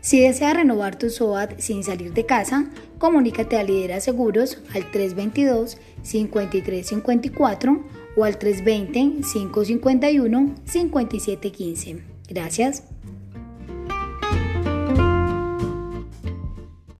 Si deseas renovar tu SOAT sin salir de casa, comunícate a Lidera Seguros al 322-5354 o al 320-551-5715. Gracias.